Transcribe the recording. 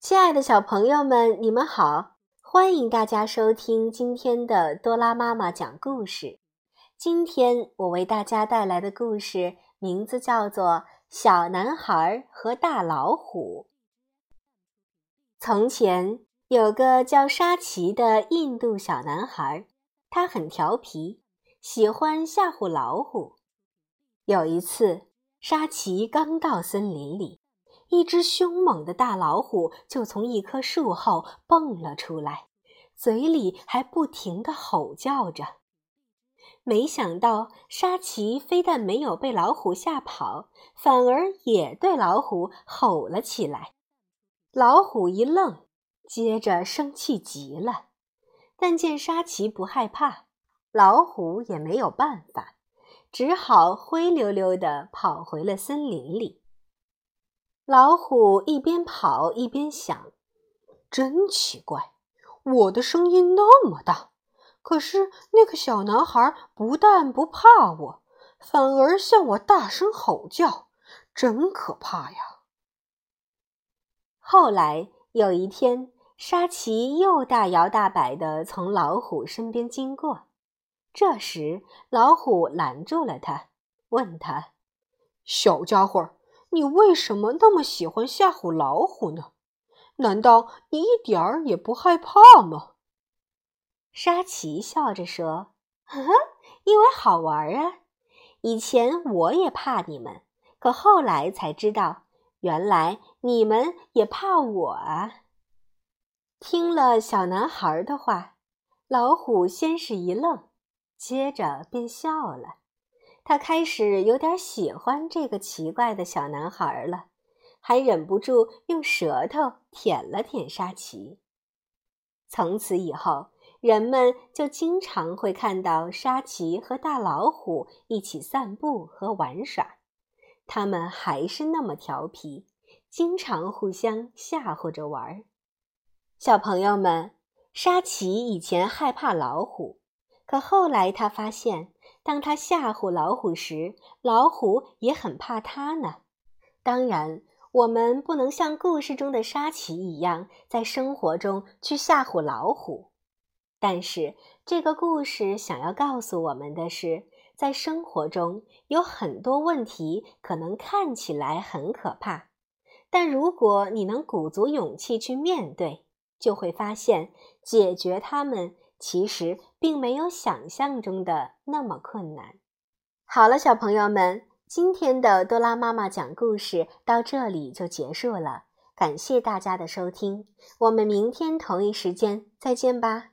亲爱的小朋友们，你们好！欢迎大家收听今天的多拉妈妈讲故事。今天我为大家带来的故事名字叫做《小男孩和大老虎》。从前有个叫沙奇的印度小男孩，他很调皮，喜欢吓唬老虎。有一次，沙奇刚到森林里。一只凶猛的大老虎就从一棵树后蹦了出来，嘴里还不停地吼叫着。没想到沙琪非但没有被老虎吓跑，反而也对老虎吼了起来。老虎一愣，接着生气极了。但见沙琪不害怕，老虎也没有办法，只好灰溜溜地跑回了森林里。老虎一边跑一边想：“真奇怪，我的声音那么大，可是那个小男孩不但不怕我，反而向我大声吼叫，真可怕呀！”后来有一天，沙琪又大摇大摆地从老虎身边经过，这时老虎拦住了他，问他：“小家伙。”你为什么那么喜欢吓唬老虎呢？难道你一点儿也不害怕吗？沙琪笑着说：“呵呵，因为好玩啊！以前我也怕你们，可后来才知道，原来你们也怕我啊！”听了小男孩的话，老虎先是一愣，接着便笑了。他开始有点喜欢这个奇怪的小男孩了，还忍不住用舌头舔了舔沙琪。从此以后，人们就经常会看到沙琪和大老虎一起散步和玩耍。他们还是那么调皮，经常互相吓唬着玩儿。小朋友们，沙琪以前害怕老虎，可后来他发现。当他吓唬老虎时，老虎也很怕他呢。当然，我们不能像故事中的沙琪一样，在生活中去吓唬老虎。但是，这个故事想要告诉我们的是，在生活中有很多问题可能看起来很可怕，但如果你能鼓足勇气去面对，就会发现解决它们。其实并没有想象中的那么困难。好了，小朋友们，今天的多拉妈妈讲故事到这里就结束了，感谢大家的收听，我们明天同一时间再见吧。